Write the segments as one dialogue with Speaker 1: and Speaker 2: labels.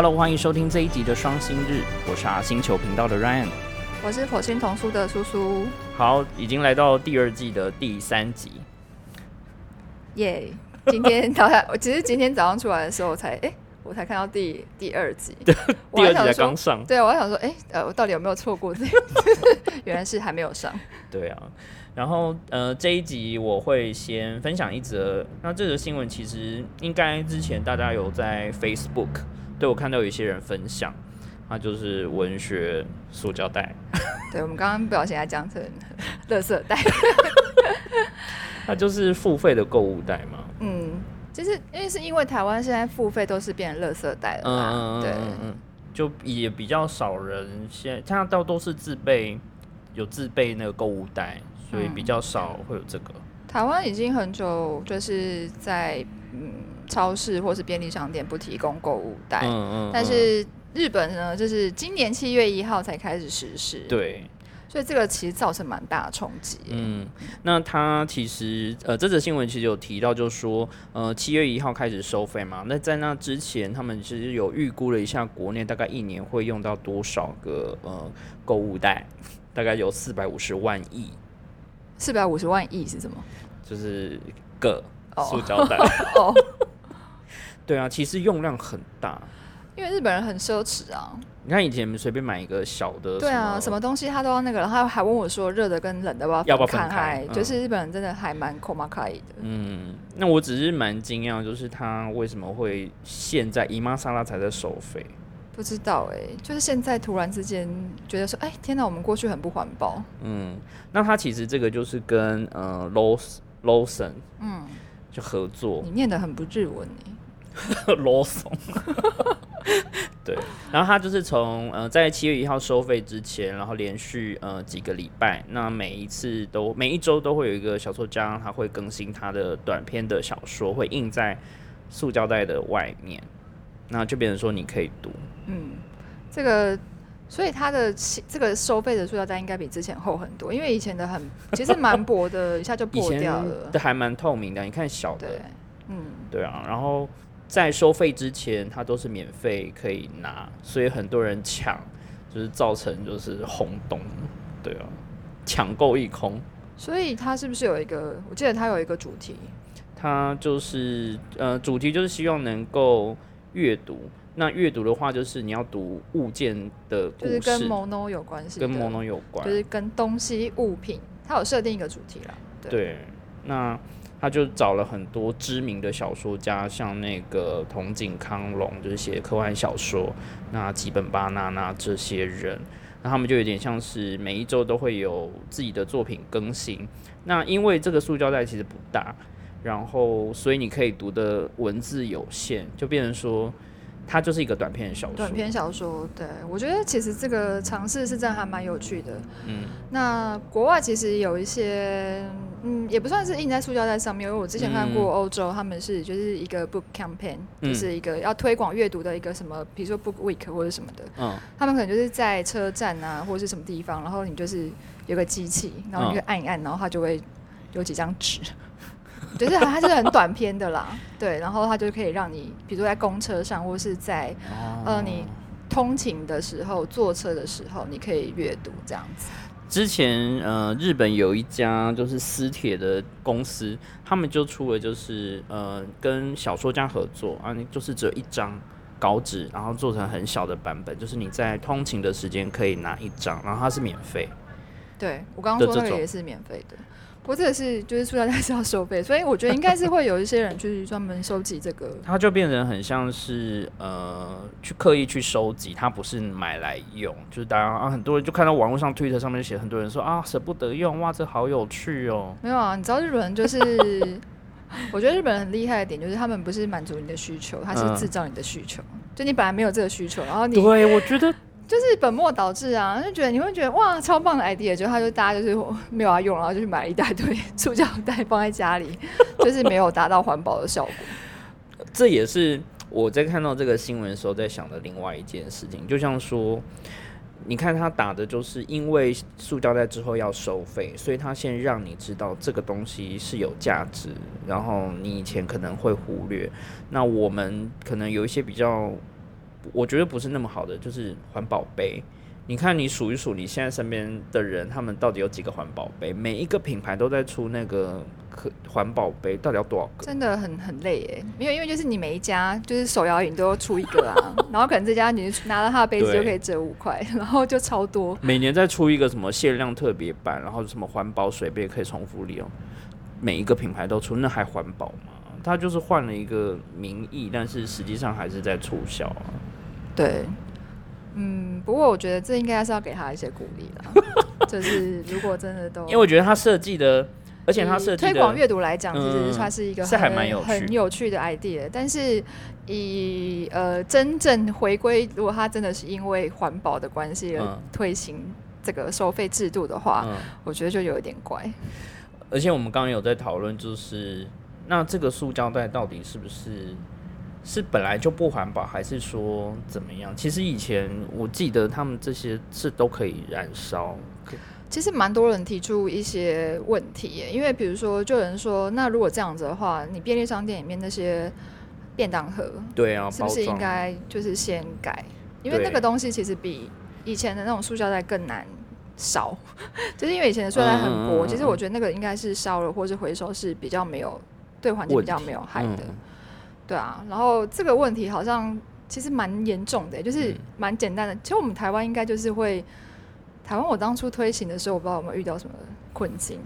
Speaker 1: Hello，欢迎收听这一集的双星日，我是阿星球频道的 Ryan。
Speaker 2: 我是火星童书的叔叔，
Speaker 1: 好，已经来到第二季的第三集。
Speaker 2: 耶！今天早上，我其实今天早上出来的时候，我才哎、我才看到第第二集。
Speaker 1: 第二集才刚上，
Speaker 2: 对，我还想说，哎、呃，我到底有没有错过这个？原来是还没有上。
Speaker 1: 对啊。然后呃，这一集我会先分享一则，那这则新闻其实应该之前大家有在 Facebook 对我看到有一些人分享，那就是文学塑胶袋，
Speaker 2: 对，我们刚刚不小心还讲成垃圾袋。
Speaker 1: 它就是付费的购物袋嘛。
Speaker 2: 嗯，就是因为是因为台湾现在付费都是变成垃圾袋了
Speaker 1: 嗯
Speaker 2: 嘛，
Speaker 1: 嗯
Speaker 2: 对，
Speaker 1: 就也比较少人现在，它到都是自备有自备那个购物袋，所以
Speaker 2: 嗯
Speaker 1: 比较少会有这个。
Speaker 2: 台湾已经很久就是在嗯超市或是便利商店不提供购物袋，
Speaker 1: 嗯嗯，嗯
Speaker 2: 但是日本呢，就是今年七月一号才开始实施，，
Speaker 1: 对，
Speaker 2: 所以这个其实造成蛮大的冲击。
Speaker 1: 嗯，那它其实呃，这则新闻其实有提到，就是说呃，七月一号开始收费嘛。那在那之前，他们其实有预估了一下，国内大概一年会用到多少个呃购物袋，大概有四百五十万亿，
Speaker 2: 四百五十万亿是什么？
Speaker 1: 就是个
Speaker 2: 哦
Speaker 1: 塑胶袋。
Speaker 2: 哦，
Speaker 1: 对啊，其实用量很大。
Speaker 2: 因为日本人很奢侈啊。
Speaker 1: 你看以前随便买一个小的，
Speaker 2: 对啊，什么东西他都要那个，然后他还问我说热的跟冷的要
Speaker 1: 要不要分
Speaker 2: 分
Speaker 1: 开嗯
Speaker 2: 就是日本人真的还蛮 k o m a k a 的。
Speaker 1: 嗯，那我只是蛮惊讶，就是他为什么会现在姨妈沙拉才在收费？
Speaker 2: 不知道哎、就是现在突然之间觉得说，哎，天哪，我们过去很不环保。
Speaker 1: 嗯，那他其实这个就是跟呃 Los Lawson
Speaker 2: 嗯，
Speaker 1: 就合作
Speaker 2: 你念的很不日文哎、
Speaker 1: Lawson。对，然后他就是从呃在七月一号收费之前，然后连续呃几个礼拜，那每一次都每一周都会有一个小说家，他会更新他的短篇的小说，会印在塑胶袋的外面，那就变成说你可以读。
Speaker 2: 嗯，这个，所以它的这个收费的塑料袋应该比之前厚很多，因为以前的很其实蛮薄的，一下就破掉了
Speaker 1: 这。还蛮透明的，你看小的
Speaker 2: 对，，嗯，
Speaker 1: 对啊，然后在收费之前，它都是免费可以拿，所以很多人抢，就是造成就是轰动，对啊，抢购一空。
Speaker 2: 所以它是不是有一个？我记得它有一个主题，
Speaker 1: 它就是呃，主题就是希望能够阅读。那阅读的话，就是你要读物件的故
Speaker 2: 就是跟
Speaker 1: 事
Speaker 2: ，mono 有关系，
Speaker 1: 跟 mono 有关，
Speaker 2: 就是跟东西物品，它有设定一个主题啦。对，
Speaker 1: 对，那他就找了很多知名的小说家，像那个筒井康隆，就是写科幻小说，那吉本巴纳那这些人，那他们就有点像是每一周都会有自己的作品更新。那因为这个塑胶袋其实不大，然后所以你可以读的文字有限，就变成说它就是一个短篇小说。
Speaker 2: 短篇小说，对我觉得其实这个尝试是真的还蛮有趣的。
Speaker 1: 嗯，
Speaker 2: 那国外其实有一些，嗯，也不算是印在塑胶袋上面，因为我之前看过
Speaker 1: 嗯
Speaker 2: 欧洲，他们是就是一个 book campaign，、
Speaker 1: 嗯
Speaker 2: 就是一个要推广阅读的一个什么，比如说 book week 或者什么的，
Speaker 1: 嗯
Speaker 2: 他们可能就是在车站啊或者是什么地方，然后你就是有个机器，然后你就按一按，然后它就会有几张纸。就是它它是很短篇的啦，对，然后它就可以让你，比如说在公车上，或是在呃你通勤的时候、坐车的时候，你可以阅读这样子。
Speaker 1: 之前呃，日本有一家就是私铁的公司，他们就出了就是呃跟小说家合作啊，你就是只有一张稿纸，然后做成很小的版本，就是你在通勤的时间可以拿一张，然后它是免费。
Speaker 2: 对我刚刚说那个也是免费的，不过这个是就是塑料袋是要收费，所以我觉得应该是会有一些人去专门收集这个。
Speaker 1: 它就变成很像是呃去刻意去收集，它不是买来用，就是大家啊很多人就看到网络上推特上面写很多人说啊舍不得用，哇这好有趣哦。
Speaker 2: 没有啊，你知道日本人就是，我觉得日本人很厉害的点就是他们不是满足你的需求，他是
Speaker 1: 嗯
Speaker 2: 制造你的需求。就你本来没有这个需求，然后你
Speaker 1: 对，我觉得
Speaker 2: 就是本末倒置啊，就觉得你会觉得哇超棒的 idea，就他就大家就是没有要用，然后就去买了一大堆塑胶袋放在家里，就是没有达到环保的效果。
Speaker 1: 这也是我在看到这个新闻的时候在想的另外一件事情，就像说，你看他打的就是因为塑胶袋之后要收费，所以他先让你知道这个东西是有价值，然后你以前可能会忽略。那我们可能有一些比较我觉得不是那么好的，就是环保杯。你看，你数一数，你现在身边的人，他们到底有几个环保杯？每一个品牌都在出那个可环保杯，到底要多少个？
Speaker 2: 真的很很累耶，没有因为就是你每一家就是手摇饮都要出一个啊，然后可能这家你拿到他的杯子就可以折五块，然后就超多。
Speaker 1: 每年再出一个什么限量特别版，然后什么环保水杯可以重复利用，每一个品牌都出，那还环保吗？它就是换了一个名义，但是实际上还是在促销啊。
Speaker 2: 对，嗯，不过我觉得这应该是要给他一些鼓励啦，就是如果真的都
Speaker 1: 因为我觉得他设计的，而且
Speaker 2: 他
Speaker 1: 设计
Speaker 2: 推广阅读来讲，其
Speaker 1: 嗯
Speaker 2: 实它是一个
Speaker 1: 是还
Speaker 2: 很
Speaker 1: 蛮有趣
Speaker 2: 很有趣的 idea。但是以呃真正回归，如果他真的是因为环保的关系而
Speaker 1: 嗯
Speaker 2: 推行这个收费制度的话，
Speaker 1: 嗯，
Speaker 2: 我觉得就有一点怪。
Speaker 1: 而且我们刚刚有在讨论，就是那这个塑胶袋到底是不是是本来就不环保，还是说怎么样？其实以前我记得他们这些是都可以燃烧，
Speaker 2: 其实蛮多人提出一些问题耶，因为比如说，就有人说，那如果这样子的话，你便利商店里面那些便当盒，
Speaker 1: 对啊，
Speaker 2: 是不是应该就是先改？因为那个东西其实比以前的那种塑胶袋更难烧，就是因为以前的塑料袋很薄，
Speaker 1: 嗯嗯嗯
Speaker 2: 其实我觉得那个应该是烧了或是回收是比较没有对环境比较没有害的，
Speaker 1: 嗯
Speaker 2: 对啊。然后这个问题好像其实蛮严重的，就是
Speaker 1: 嗯
Speaker 2: 蛮简单的。其实我们台湾应该就是会，台湾我当初推行的时候，我不知道有没有遇到什么困境。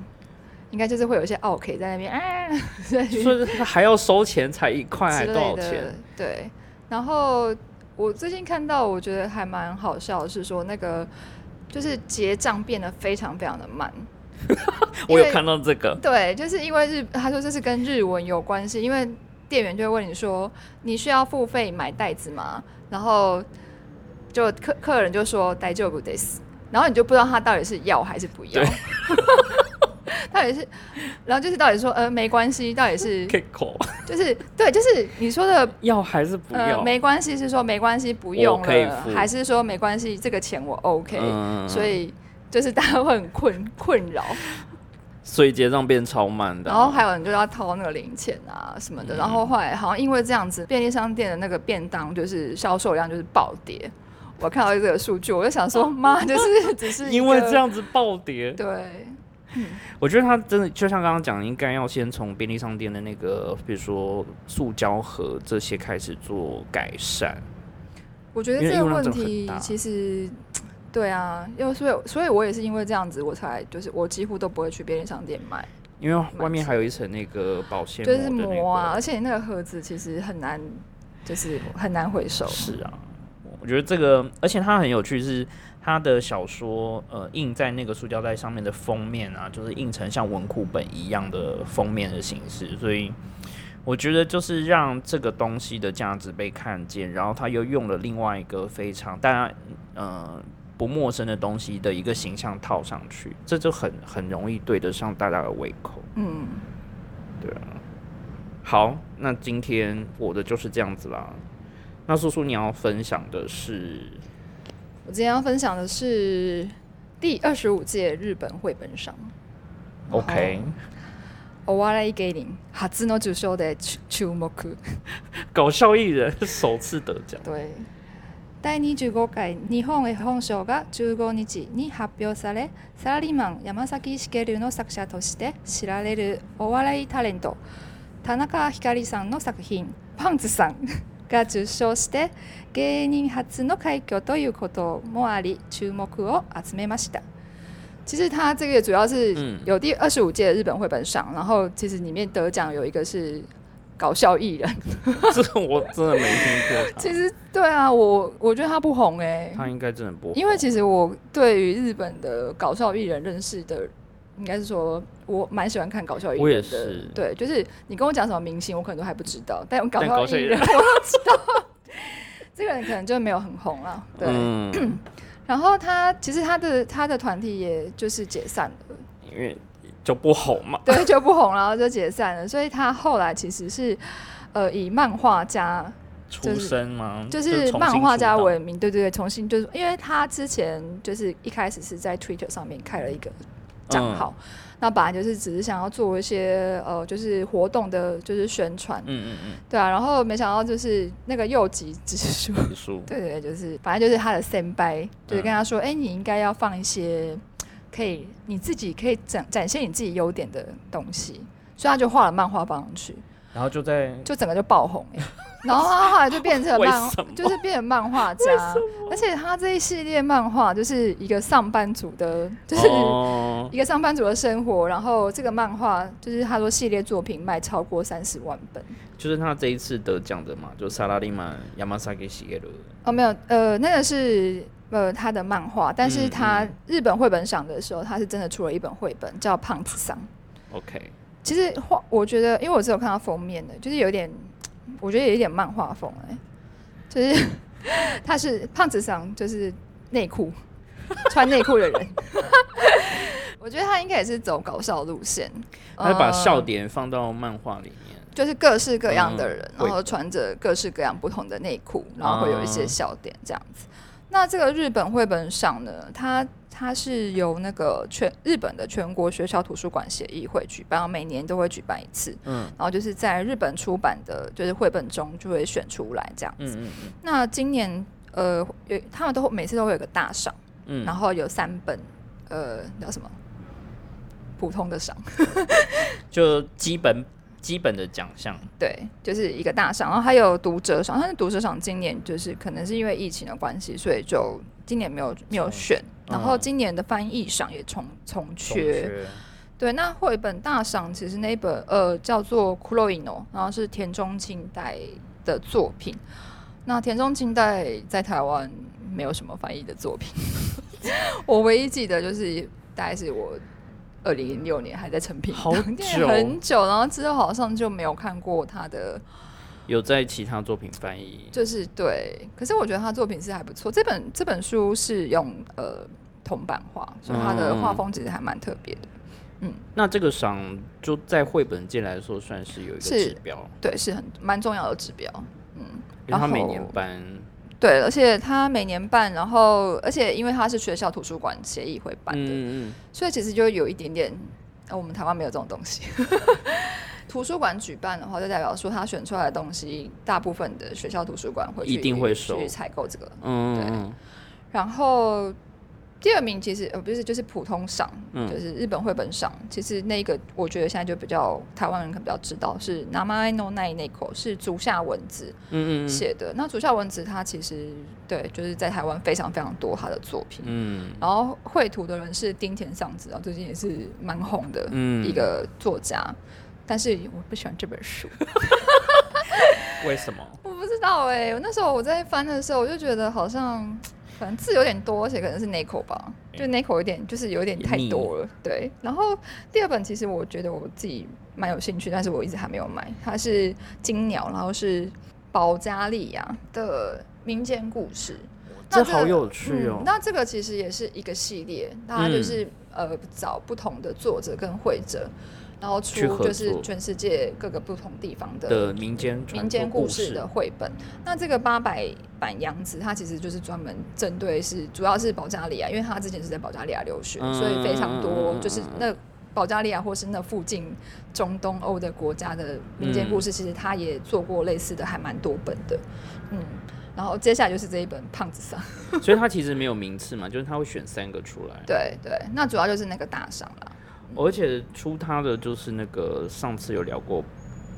Speaker 2: 应该就是会有一些 OK 在那边，哎、在那边
Speaker 1: 所以还要收钱，才一块，还多少钱？，
Speaker 2: 对。然后我最近看到，我觉得还蛮好笑的是说，那个就是结账变得非常非常的慢。
Speaker 1: 我有看到这个，
Speaker 2: 对，就是因为日，他说这是跟日文有关系，因为店员就会问你说，你需要付费买袋子吗？然后就客客人就说大丈夫です，然后你就不知道他到底是要还是不要。到底是，然后就是到底说，呃，没关系，到底是
Speaker 1: k 口
Speaker 2: 就是对，就是你说的
Speaker 1: 要还是不要？
Speaker 2: 呃，没关系是说没关系不用了，还是说没关系这个钱我 OK，、
Speaker 1: 嗯。
Speaker 2: 所以就是大家会很困困扰，
Speaker 1: 所以结账变超慢的啊，
Speaker 2: 然后还有人就要掏那个零钱啊什么的，
Speaker 1: 嗯。
Speaker 2: 然后后来好像因为这样子，便利商店的那个便当就是销售量就是暴跌。我看到这个数据，我就想说，妈，就是只是
Speaker 1: 因为这样子暴跌，
Speaker 2: 对，
Speaker 1: 我觉得他真的就像刚刚讲，应该要先从便利商店的那个，比如说塑胶盒这些开始做改善。
Speaker 2: 我觉得这个问题其实，对啊，因为所以所以我也是因为这样子，我才就是我几乎都不会去便利商店买。
Speaker 1: 因为外面还有一层那个保鲜
Speaker 2: 就是
Speaker 1: 膜
Speaker 2: 啊，而且那个盒子其实很难，就是很难回收。
Speaker 1: 是啊，我觉得这个，而且它很有趣是。它的小说，呃，印在那个塑胶袋上面的封面啊，就是印成像文库本一样的封面的形式，所以我觉得就是让这个东西的价值被看见，然后他又用了另外一个非常大家呃不陌生的东西的一个形象套上去，这就很很容易对得上大家的胃口。
Speaker 2: 嗯，
Speaker 1: 对啊，好，那今天我的就是这样子啦。那叔叔你要分享的是，
Speaker 2: 我今天要分享的是第二十五届日本绘本赏。
Speaker 1: OK，
Speaker 2: お笑い芸人初の受賞で注注目。
Speaker 1: 搞笑艺人首次得奖，
Speaker 2: 对。 第25回日本絵本賞が15日に発表されサラリーマン山崎茂の作者として知られるお笑いタレント田中光さんの作品「パンツさん 」が受賞して芸人初の快挙ということもあり注目を集めました。其实他这个主要是
Speaker 1: 嗯
Speaker 2: 有第二十五届日本绘本赏，然后其实里面得奖有一个是搞笑艺人，
Speaker 1: 这个我真的没听过他。
Speaker 2: 其实对啊，我我觉得他不红哎、
Speaker 1: 他应该真的不红，
Speaker 2: 因为其实我对于日本的搞笑艺人认识的，应该是说我蛮喜欢看搞笑艺人的。
Speaker 1: 我也是。
Speaker 2: 对，就是你跟我讲什么明星，我可能都还不知道，但搞笑艺人
Speaker 1: 搞笑艺人。
Speaker 2: 我都知道。这个人可能就没有很红了，对。
Speaker 1: 嗯，
Speaker 2: 然后他其实他的他的团体也就是解散了，
Speaker 1: 因为就不红嘛。
Speaker 2: 对，就不红，然后就解散了。所以他后来其实是呃以漫画家
Speaker 1: 出身吗？
Speaker 2: 就是漫画家为名，对对对，重新就是因为他之前就是一开始是在 Twitter 上面开了一个账号。那本来就是只是想要做一些呃，就是活动的，就是宣传。
Speaker 1: 嗯嗯嗯，
Speaker 2: 对啊，然后没想到就是那个右极指数，
Speaker 1: 指数，
Speaker 2: 对对，就是反正就是他的 s e n，就是跟他说，哎，你应该要放一些可以你自己可以展展现你自己优点的东西，所以他就画了漫画放上去。
Speaker 1: 然后就在
Speaker 2: 就整个就爆红 然后他后来就变成漫，就是变成漫画家，而且他这一系列漫画就是一个上班族的，就是一个上班族的生活。然后这个漫画就是他说系列作品卖超过三十万本，
Speaker 1: 就是他这一次得奖的嘛，就萨拉利玛亚马萨给写的。
Speaker 2: 哦，没有，呃，那个是呃他的漫画，但是他日本绘本赏的时候，他是真的出了一本绘本叫《胖子桑》。
Speaker 1: OK。
Speaker 2: 其实画，我觉得，因为我只有看到封面的，就是有点，我觉得有一点漫画风哎，就是 他是胖子桑，就是内裤穿内裤的人，我觉得他应该也是走搞笑路线，
Speaker 1: 他把笑点放到漫画里面，
Speaker 2: 就是各式各样的人，然后穿着各式各样不同的内裤，然后会有一些笑点这样子。那这个日本绘本赏呢，它它是由那个全日本的全国学校图书馆协议会举办，每年都会举办一次。嗯，然后就是在日本出版的，就是绘本中就会选出来这样子。嗯嗯嗯。那今年呃，有他们都每次都会有个大赏，嗯，然后有三本呃叫什么普通的赏，
Speaker 1: 就基本。基本的奖项，
Speaker 2: 对，就是一个大赏，然后还有读者赏，但是读者赏今年就是可能是因为疫情的关系，所以就今年没有没有选。然后今年的翻译赏也重重缺。对，那绘本大赏其实那本呃叫做《库洛伊诺》，然后是田中清代的作品。那田中清代在台湾没有什么翻译的作品，我唯一记得就是大概是我。二零零六年还在成品，
Speaker 1: 好久
Speaker 2: 很久，然后之后好像就没有看过他的，
Speaker 1: 有在其他作品翻译，
Speaker 2: 就是对，可是我觉得他作品是还不错。这本这本书是用呃铜版画，所以他的画风其实还蛮特别的。
Speaker 1: 嗯，那这个赏就在绘本界来说算是有一个指标，
Speaker 2: 对，是很蛮重要的指标。
Speaker 1: 嗯，然后每年颁。
Speaker 2: 对，而且他每年办，然后而且因为他是学校图书馆协议会办的，所以其实就有一点点，我们台湾没有这种东西。图书馆举办的话，就代表说他选出来的东西，大部分的学校图书馆会
Speaker 1: 一定会去
Speaker 2: 采购这个。嗯，对，然后。第二名其实呃不是就是普通赏，就是日本绘本赏。其实那个我觉得现在就比较台湾人可能比较知道是 Namai no Nai 那口是竹下文子写的。那竹下文子他其实对就是在台湾非常非常多他的作品。嗯，然后绘图的人是丁田尚子啊，最近也是蛮红的一个作家。但是我不喜欢这本书。
Speaker 1: 为什么？
Speaker 2: 我不知道哎，我那时候我在翻的时候，我就觉得好像。字有点多，而且可能是 n i c o 吧，就 n i c o 有点就是有点太多了。对，然后第二本其实我觉得我自己蛮有兴趣，但是我一直还没有买。它是金鸟，然后是保加利亚的民间故事，
Speaker 1: 这好有趣哦。
Speaker 2: 那这个其实也是一一个系列，它就是呃找不同的作者跟会者。然后出就是全世界各个不同地方
Speaker 1: 的民间
Speaker 2: 民间故
Speaker 1: 事
Speaker 2: 的绘本。那这个八百版杨子，它其实就是专门针对是主要是保加利亚，因为他之前是在保加利亚留学，所以非常多就是那保加利亚或是那附近中东欧的国家的民间故事，其实他也做过类似的，还蛮多本的。嗯，然后接下来就是这一本胖子上，
Speaker 1: 所以他其实没有名次嘛，就是他会选三个出来。
Speaker 2: 对对，那主要就是那个大赏了。
Speaker 1: 而且出他的就是那个上次有聊过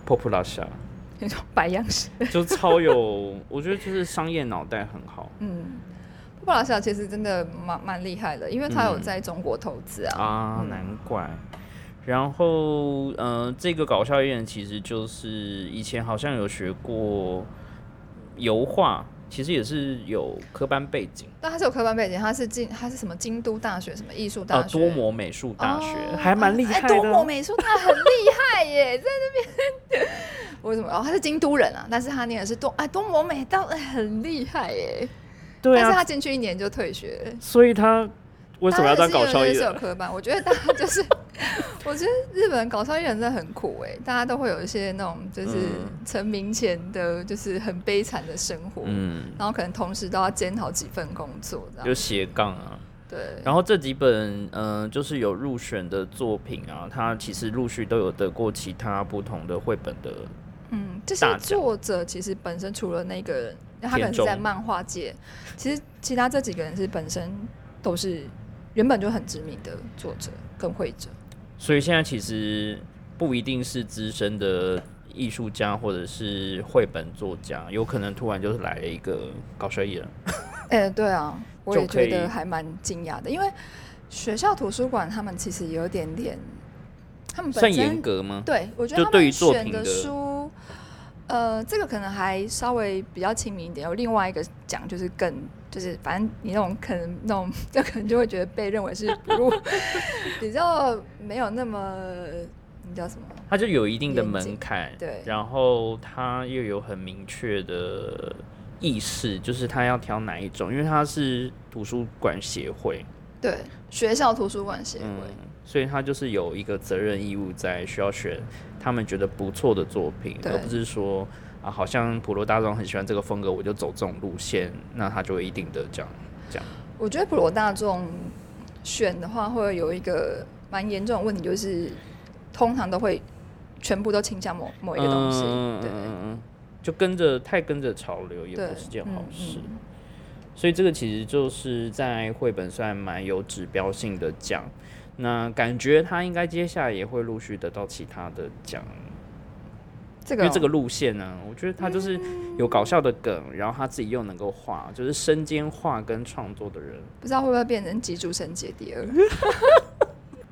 Speaker 1: ，Populasia，
Speaker 2: 那种白样式，
Speaker 1: 就超有，我觉得就是商业脑袋很好。嗯
Speaker 2: ，Populasia 其实真的蛮蛮厉害的，因为他有在中国投资啊。
Speaker 1: 啊，难怪。然后，呃，这个搞笑艺人其实就是以前好像有学过油画。其实也是有科班背景，
Speaker 2: 但他是有科班背景，他是京，他是什么京都大学什么艺术大
Speaker 1: 学，多摩美术大学，还蛮厉害的。
Speaker 2: 多摩美术大很厉害耶，在那边 为什么？哦，他是京都人啊，但是他念的是多，哎，多摩美到很厉害耶。
Speaker 1: 对
Speaker 2: 啊，但是他进去一年就退学，
Speaker 1: 所以他。为什么要当搞笑艺人？
Speaker 2: 是有科班，我觉得大家就是，我觉得日本搞笑艺人真的很苦哎，大家都会有一些那种就是成名前的就是很悲惨的生活，嗯，然后可能同时都要兼好几份工作，这样
Speaker 1: 就斜杠啊。
Speaker 2: 对，
Speaker 1: 然后这几本嗯，就是有入选的作品啊，它其实陆续都有得过其他不同的绘本的。
Speaker 2: 嗯，这些作者其实本身除了那个人，他可能是在漫画界，其实其他这几个人是本身都是原本就很知名的作者跟会者。
Speaker 1: 所以现在其实不一定是资深的艺术家或者是绘本作家，有可能突然就是来了一个搞笑艺人。
Speaker 2: 哎，对啊。我也觉得还蛮惊讶的，因为学校图书馆他们其实有点点，他们
Speaker 1: 算严格吗？
Speaker 2: 对，我觉得他们选的书，呃，这个可能还稍微比较亲民一点。有另外一个讲，就是更就是反正你那种可能那种，就可能就会觉得被认为是不入，比较没有那么你叫什么？
Speaker 1: 它就有一定的门槛，
Speaker 2: 对，
Speaker 1: 然后它又有很明确的。意识就是他要挑哪一种，因为他是图书馆协会，
Speaker 2: 对学校图书馆协会，
Speaker 1: 所以他就是有一个责任义务在，需要选他们觉得不错的作品，而不是说啊，好像普罗大众很喜欢这个风格，我就走这种路线，那他就会一定的这样这样。
Speaker 2: 我觉得普罗大众选的话，会有一个蛮严重的问题，就是通常都会全部都倾向某某一个东西，对。
Speaker 1: 就跟着太跟着潮流也不是件好事，所以这个其实就是在绘本算蛮有指标性的奖。那感觉他应该接下来也会陆续得到其他的奖。
Speaker 2: 这个
Speaker 1: 因为这个路线呢，我觉得他就是有搞笑的梗，然后他自己又能够画，就是身兼画跟创作的人。
Speaker 2: 不知道会不会变成脊柱神姐第二？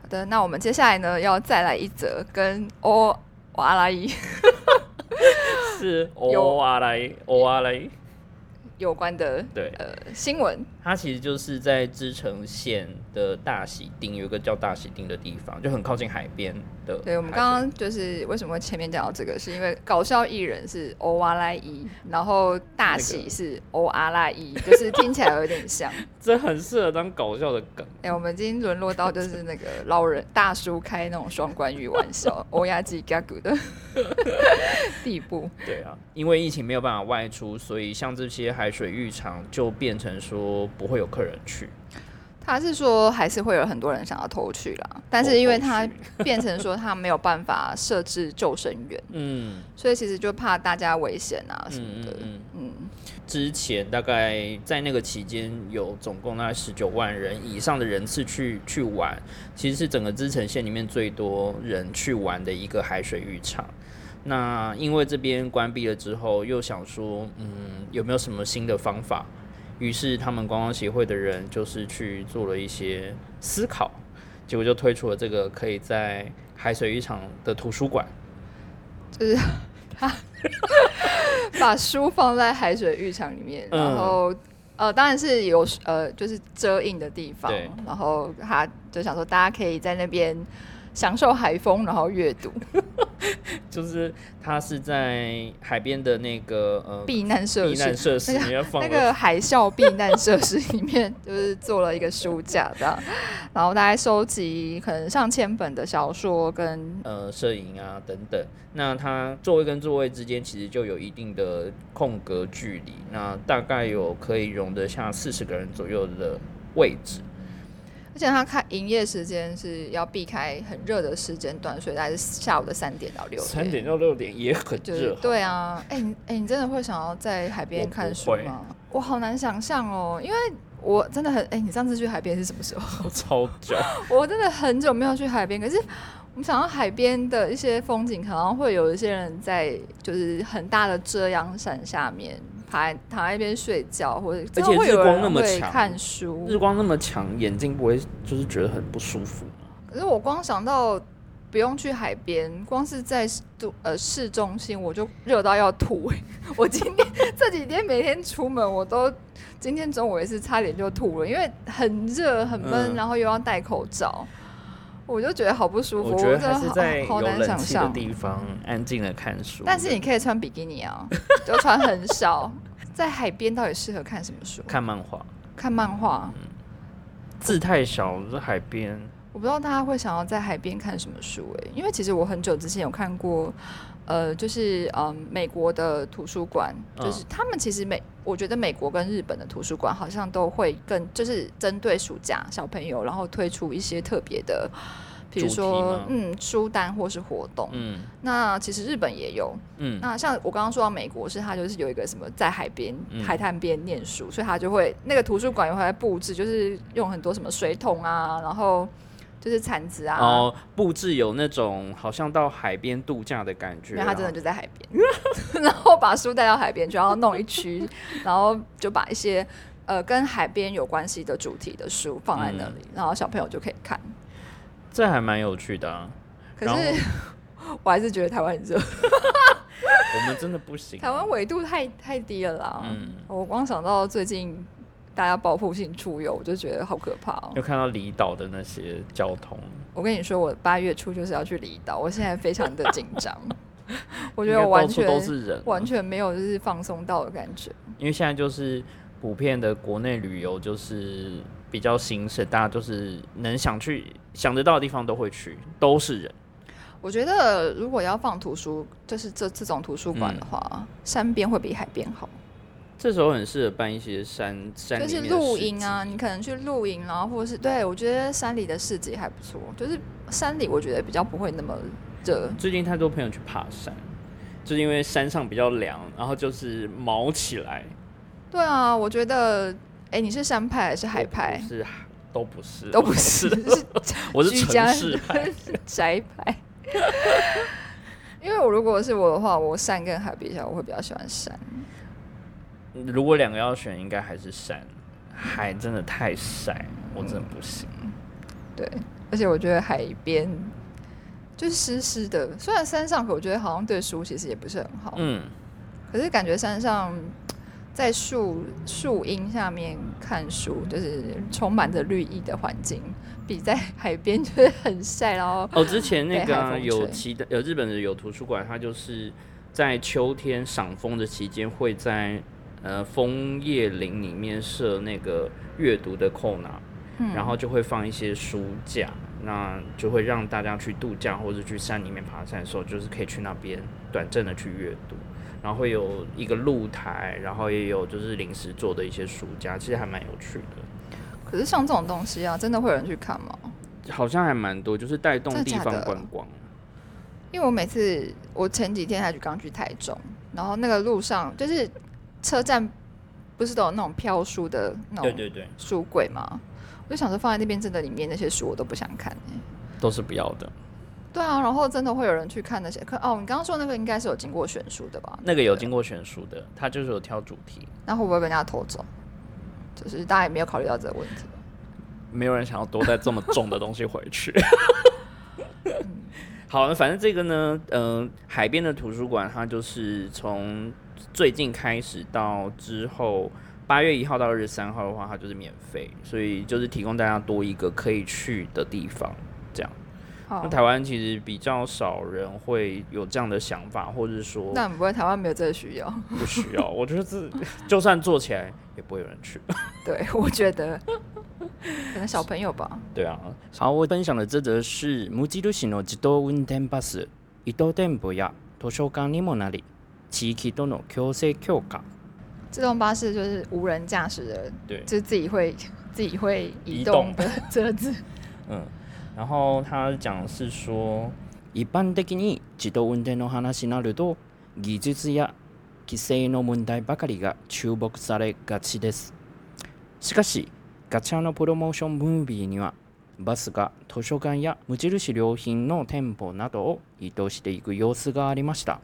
Speaker 2: 好的，那我们接下来呢要再来一则跟欧瓦拉伊。
Speaker 1: 是欧阿来，欧阿来。
Speaker 2: 有关的
Speaker 1: 对
Speaker 2: 呃新闻，
Speaker 1: 它其实就是在知城县的大喜町有一个叫大喜町的地方，就很靠近海边的。
Speaker 2: 对，我们刚刚就是为什么前面讲到这个，是因为搞笑艺人是欧阿拉伊，然后大喜是欧阿拉伊，就是听起来有点像。
Speaker 1: 这很适合当搞笑的梗。
Speaker 2: 哎，我们今天沦落到就是那个老人大叔开那种双关语玩笑，欧亚基嘎古的 地步。
Speaker 1: 对啊，因为疫情没有办法外出，所以像这些海水浴场就变成说不会有客人去。
Speaker 2: 他是说还是会有很多人想要偷去啦，但是因为他 变成说他没有办法设置救生员，嗯，所以其实就怕大家危险啊什么的。嗯嗯。
Speaker 1: 之前大概在那个期间有总共大概十九万人以上的人次去去玩，其实是整个支城县里面最多人去玩的一个海水浴场。那因为这边关闭了之后，又想说，嗯，有没有什么新的方法？于是他们观光协会的人就是去做了一些思考，结果就推出了这个可以在海水浴场的图书馆，
Speaker 2: 就是 他把书放在海水浴场里面，然后呃，当然是有呃，就是遮阴的地方，然后他就想说大家可以在那边。享受海风，然后阅读，
Speaker 1: 就是他是在海边的那个呃
Speaker 2: 避难设
Speaker 1: 避难设施里面放
Speaker 2: 那个海啸避难设施里面，就是做了一个书架这样，然后大概收集可能上千本的小说跟
Speaker 1: 呃摄影啊等等。那他座位跟座位之间其实就有一定的空格距离，那大概有可以容得下四十个人左右的位置。
Speaker 2: 而且他开营业时间是要避开很热的时间段，所以大概是下午的三点到六点。
Speaker 1: 三点到六点也很热。
Speaker 2: 对啊，哎哎，你真的会想要在海边看书吗？我好难想象哦，因为我真的很哎，你上次去海边是什么时候？
Speaker 1: 超久。
Speaker 2: 我真的很久没有去海边，可是我们想到海边的一些风景，可能会有一些人在就是很大的遮阳伞下面。躺躺在一边睡觉，或者
Speaker 1: 而且日光那么
Speaker 2: 强，看书
Speaker 1: 日光那么强，眼睛不会就是觉得很不舒服
Speaker 2: 可是我光想到不用去海边，光是在都呃市中心，我就热到要吐。我今天这几天每天出门，我都今天中午也是差点就吐了，因为很热很闷，然后又要戴口罩。我就觉得好不舒服，
Speaker 1: 我觉得还是在有冷气的地方安静的看书。
Speaker 2: 但是你可以穿比基尼啊，就穿很少。在海边到底适合看什么书？
Speaker 1: 看漫画。
Speaker 2: 看漫画。
Speaker 1: 字太小，在海边。
Speaker 2: 我不知道大家会想要在海边看什么书哎，因为其实我很久之前有看过呃，就是嗯，美国的图书馆，就是他们其实美，我觉得美国跟日本的图书馆好像都会更，就是针对暑假小朋友，然后推出一些特别的，比如说嗯书单或是活动。嗯，那其实日本也有。嗯，那像我刚刚说到美国，是他就是有一个什么在海边海滩边念书，所以他就会那个图书馆也会在布置，就是用很多什么水桶啊，然后。就是产值啊，
Speaker 1: 哦，布置有那种好像到海边度假的感觉。
Speaker 2: 因为他真的就在海边，然后把书带到海边去，然后弄一区，然后就把一些呃跟海边有关系的主题的书放在那里，然后小朋友就可以看。
Speaker 1: 这还蛮有趣的啊。
Speaker 2: 可是 我还是觉得台湾很热，
Speaker 1: 我们真的不行。
Speaker 2: 台湾纬度太太低了啦。嗯，我光想到最近。大家报复性出游，我就觉得好可怕哦。
Speaker 1: 又看到离岛的那些交通。
Speaker 2: 我跟你说，我八月初就是要去离岛，我现在非常的紧张。我觉得完全
Speaker 1: 都是人，
Speaker 2: 完全没有就是放松到的感觉。
Speaker 1: 因为现在就是普遍的国内旅游就是比较兴盛，大家就是能想去想得到的地方都会去，都是人。
Speaker 2: 我觉得如果要放图书，就是这这种图书馆的话，山边会比海边好。
Speaker 1: 这时候很适合办一些山山
Speaker 2: 就是露营啊，你可能去露营，然后或者是对我觉得山里的市集还不错，就是山里我觉得比较不会那么热。
Speaker 1: 最近太多朋友去爬山，就是因为山上比较凉，然后就是毛起来。
Speaker 2: 对啊，我觉得，哎，你是山派还是海派？
Speaker 1: 是都不是，
Speaker 2: 都不是，
Speaker 1: 我是 城市派
Speaker 2: 宅派。因为我如果是我的话，我山跟海比起来，我会比较喜欢山。
Speaker 1: 如果两个要选，应该还是山，海真的太晒，我真的不行。
Speaker 2: 对，而且我觉得海边就是湿湿的，虽然山上，可我觉得好像对书其实也不是很好。嗯，可是感觉山上在树树荫下面看书，就是充满着绿意的环境，比在海边就是很晒。然后
Speaker 1: 哦，之前那个有其的有日本的有图书馆，它就是在秋天赏枫的期间会在。呃，枫叶林里面设那个阅读的扣纳，然后就会放一些书架，那就会让大家去度假或者去山里面爬山的时候，就是可以去那边短暂的去阅读，然后会有一个露台，然后也有就是临时做的一些书架，其实还蛮有趣的。
Speaker 2: 可是像这种东西啊，真的会有人去看吗？
Speaker 1: 好像还蛮多，就是带动地方观光。
Speaker 2: 因为我每次我前几天还去刚去台中，然后那个路上就是。车站不是都有那种飘书的那种书柜吗？我就想说放在那边，真的里面那些书我都不想看
Speaker 1: 都是不要的。
Speaker 2: 对啊，然后真的会有人去看那些。可哦，你刚刚说那个应该是有经过选书的吧？
Speaker 1: 那个有经过选书的，他就是有挑主题。
Speaker 2: 那会不会被人家偷走？就是大家也没有考虑到这个问题。
Speaker 1: 没有人想要多带这么重的东西回去。好，反正这个呢，嗯，海边的图书馆，它就是从。最近开始到之后八月一号到二十三号的话，它就是免费，所以就是提供大家多一个可以去的地方，这样。那台湾其实比较少人会有这样的想法，或者是说，
Speaker 2: 那不会台湾没有这个需要？
Speaker 1: 不需要，我觉得这就算做起来也不会有人去。
Speaker 2: 对，我觉得可能小朋友吧。
Speaker 1: 对啊，好，我分享的这则是無印の自動運転バス、移動店舗や図書館にもなり。 地域都の強制強化。
Speaker 2: 自动巴士就是无人驾驶的，
Speaker 1: 对，
Speaker 2: 就是自己会自己会移动的车子。
Speaker 1: 嗯，然后他讲是说，一般的に自動運転の話になると、技術や規制の問題ばかりが注目されがちです。しかし、ガチャのプロモーションムービーには、バスが図書館や無印良品の店舗などを移動していく様子がありました。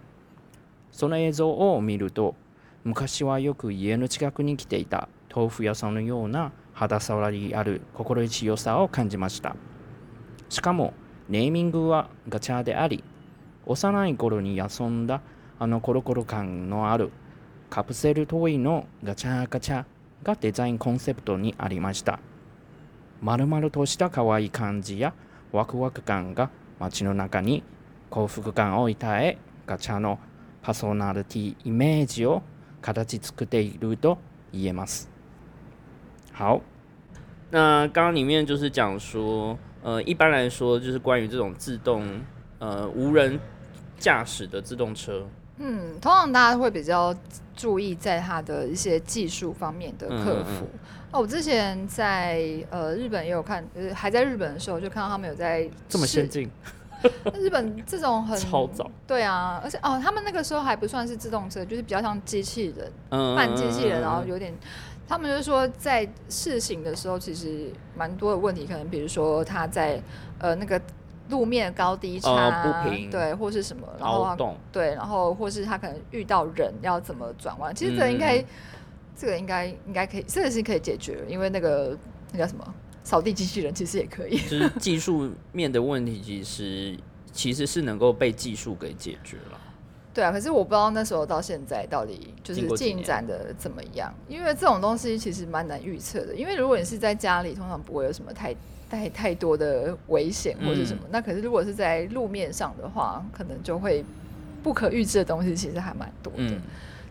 Speaker 1: その映像を見ると昔はよく家の近くに来ていた豆腐屋さんのような肌触りある心地よさを感じました。しかもネーミングはガチャであり幼い頃に遊んだあのコロコロ感のあるカプセルトイのガチャガチャがデザインコンセプトにありました。丸々とした可愛い感じやワクワク感が街の中に幸福感を与えガチャの パソナリティイメージを形作っていると言えます。好，那刚刚里面就是讲说，呃，一般来说就是关于这种自动呃无人 驾驶的自动车？
Speaker 2: 嗯，通常大家会比较注意在它的一些技术方面的克服。那我之前在呃日本也有看，就是还在日本的时候就看到他们有在
Speaker 1: 这么先进。
Speaker 2: 日本这种很
Speaker 1: 超早，
Speaker 2: 对啊，而且哦，他们那个时候还不算是自动车，就是比较像机器人，半机器人，然后有点，他们就是说在试行的时候，其实蛮多的问题，可能比如说他在呃那个。路面高低差
Speaker 1: 不平，
Speaker 2: 对，或是什么，然后对，然后或是他可能遇到人要怎么转弯，其实这个应该，这个应该应该可以，这个是可以解决，因为那个那叫什么扫地机器人其实也可以。
Speaker 1: 就是技术面的问题，其实其实是能够被技术给解决了。
Speaker 2: 对啊，可是我不知道那时候到现在到底就是进展的怎么样，因为这种东西其实蛮难预测的。因为如果你是在家里，通常不会有什么太。太太多的危险或者什么，那可是如果是在路面上的话，可能就会不可预知的东西其实还蛮多的。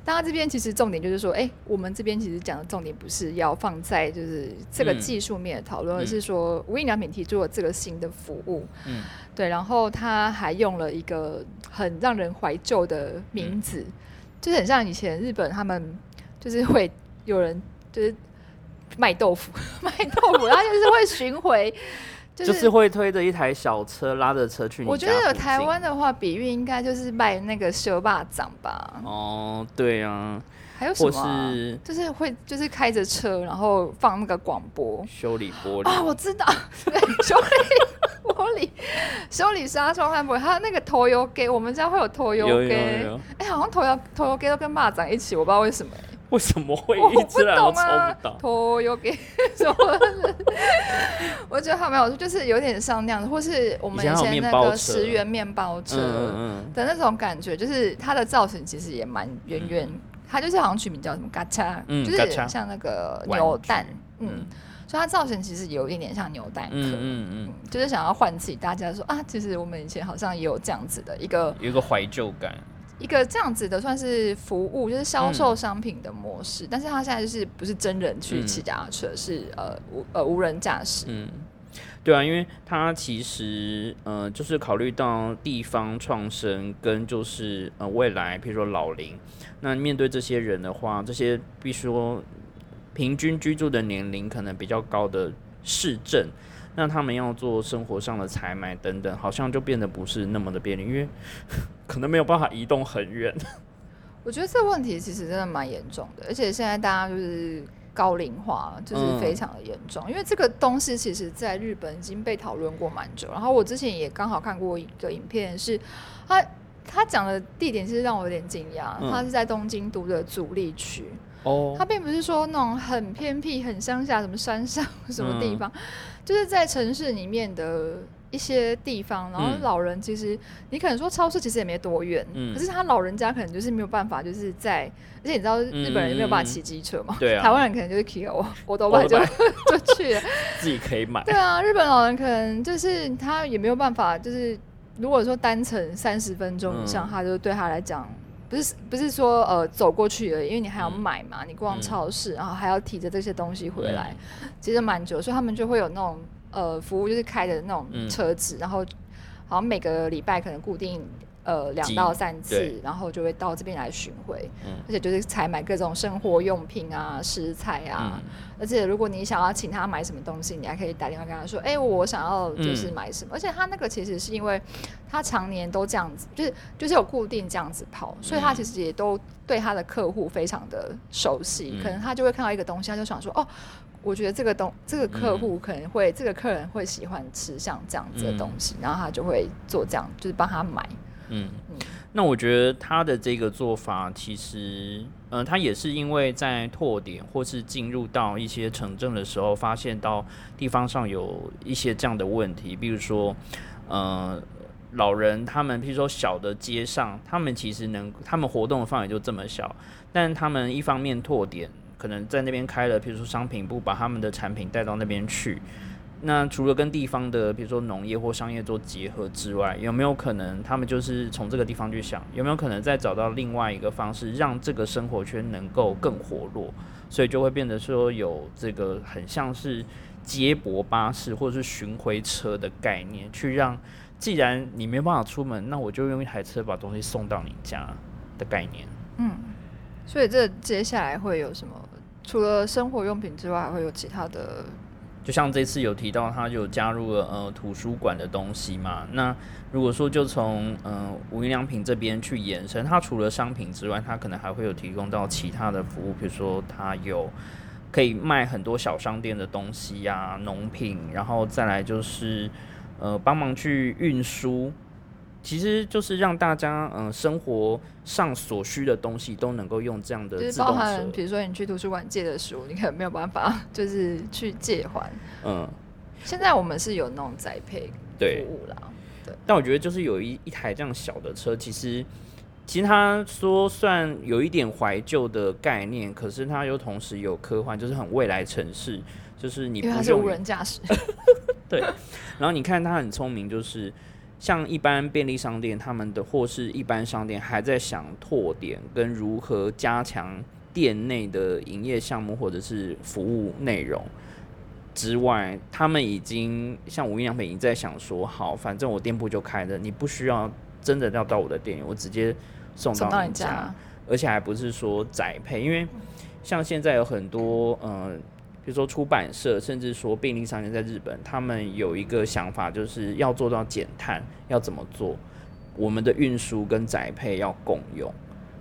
Speaker 2: 大家这边其实重点就是说，哎，我们这边其实讲的重点不是要放在就是这个技术面的讨论，而是说无印良品提出了这个新的服务，嗯，对，然后他还用了一个很让人怀旧的名字，就是很像以前日本他们就是会有人就是。卖豆腐，卖豆腐，然后就是会巡回，
Speaker 1: 就是会推着一台小车拉着车去。
Speaker 2: 我觉得有台湾的话，比喻应该就是卖那个修霸掌吧。
Speaker 1: 哦，对啊，
Speaker 2: 还有什么？就是会就是开着车，然后放那个广播，
Speaker 1: 修理玻璃
Speaker 2: 啊，我知道，对修理玻璃，修理纱窗和玻璃。还有那个头油给，我们家会有头油给，哎，好像头油头油给都跟蚂蚱一起，我不知道为什么。
Speaker 1: 为什么会一直抽不到？
Speaker 2: 托有给 什么？我觉得还没有，就是有点像那样的，或是我们以前那个十元面包车的那种感觉，就是它的造型其实也蛮圆圆，它就是好像取名叫什么“嘎嚓”，就是像那个牛蛋，嗯，所以它造型其实有一点点像牛蛋壳，嗯。嗯，就是想要唤起大家说啊，其实我们以前好像也有这样子的一个，
Speaker 1: 有一个怀旧感。
Speaker 2: 一个这样子的算是服务，就是销售商品的模式，但是他现在就是不是真人去骑脚踏车，是呃无呃无人驾驶。嗯，
Speaker 1: 对啊，因为他其实呃就是考虑到地方创生跟就是呃未来，譬如说老龄，那面对这些人的话，这些必须说平均居住的年龄可能比较高的市镇。那他们要做生活上的采买等等，好像就变得不是那么的便利，因为 可能没有办法移动很远。
Speaker 2: 我觉得这个问题其实真的蛮严重的，而且现在大家就是高龄化，就是非常的严重。因为这个东西其实在日本已经被讨论过蛮久，然后我之前也刚好看过一个影片，是他他讲的地点其实让我有点惊讶，他是在东京都的主力区。哦，他并不是说那种很偏僻、很乡下、什么山上什么地方。就是在城市里面的一些地方，然后老人其实你可能说超市其实也没多远，可是他老人家可能就是没有办法，就是在而且你知道日本人没有办法骑机车嘛，
Speaker 1: 对啊，
Speaker 2: 台湾人可能就是骑我我都买就 就去了，
Speaker 1: 自己可以买。
Speaker 2: 对啊，日本老人可能就是他也没有办法，就是如果说单程三十分钟以上，他就对他来讲。不是不是说呃走过去了，因为你还要买嘛，你逛超市，然后还要提着这些东西回来，其实蛮久，所以他们就会有那种呃服务，就是开的那种车子，然后好像每个礼拜可能固定。呃，两到三次，然后就会到这边来巡回，而且就是采买各种生活用品啊、食材啊。而且如果你想要请他买什么东西，你还可以打电话跟他说：“哎，我想要就是买什么。”而且他那个其实是因为他常年都这样子，就是就是有固定这样子跑，所以他其实也都对他的客户非常的熟悉。可能他就会看到一个东西，他就想说：“哦，我觉得这个东这个客户可能会这个客人会喜欢吃像这样子的东西，然后他就会做这样，就是帮他买。”嗯，
Speaker 1: 那我觉得他的这个做法，其实，嗯，他也是因为在拓点或是进入到一些城镇的时候，发现到地方上有一些这样的问题，比如说，呃，老人他们，譬如说小的街上，他们其实能，他们活动的范围就这么小，但他们一方面拓点，可能在那边开了，譬如说商品部，把他们的产品带到那边去。那除了跟地方的，比如说农业或商业做结合之外，有没有可能他们就是从这个地方去想，有没有可能再找到另外一个方式，让这个生活圈能够更活络？所以就会变得说有这个很像是接驳巴士或者是巡回车的概念，去让既然你没办法出门，那我就用一台车把东西送到你家的概念。
Speaker 2: 嗯，所以这接下来会有什么？除了生活用品之外，还会有其他的？
Speaker 1: 就像这次有提到，他就加入了呃图书馆的东西嘛。那如果说就从呃无印良品这边去延伸，它除了商品之外，它可能还会有提供到其他的服务，比如说它有可以卖很多小商店的东西呀、农品，然后再来就是呃帮忙去运输。其实就是让大家嗯生活上所需的东西都能够用这样的
Speaker 2: 就是包含，比如说你去图书馆借的书，你可能没有办法 就是去借还。嗯，现在我们是有那种宅配服务啦。对，
Speaker 1: 但我觉得就是有一一台这样小的车，其实其实他说算有一点怀旧的概念，可是它又同时有科幻，就是很未来城市，就是你不
Speaker 2: 是无人驾驶。
Speaker 1: 对，然后你看它很聪明，就是。像一般便利商店，他们的或是一般商店还在想拓点跟如何加强店内的营业项目或者是服务内容之外，他们已经像无印良品已经在想说，好，反正我店铺就开着，你不需要真的要到我的店，我直接送到你家，而且还不是说宅配，因为像现在有很多嗯。比如说出版社，甚至说便利商店在日本，他们有一个想法，就是要做到减碳，要怎么做？我们的运输跟宅配要共用，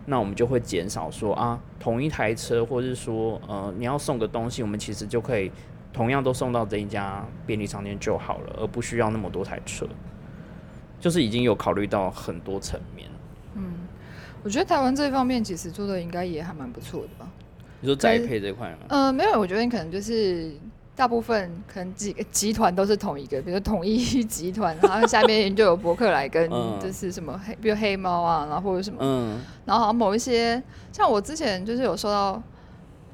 Speaker 1: 那我们就会减少说啊，同一台车，或是说呃，你要送个东西，我们其实就可以同样都送到这一家便利商店就好了，而不需要那么多台车。就是已经有考虑到很多层面。
Speaker 2: 嗯，我觉得台湾这方面其实做的应该也还蛮不错的吧。
Speaker 1: 你说宅配这块吗？
Speaker 2: 呃，没有，我觉得你可能就是大部分可能几个集团都是同一个，比如统一集团，然后下面就有博客来跟 就是什么黑，比如黑猫啊，然后或者什么，嗯，然后好像某一些像我之前就是有收到，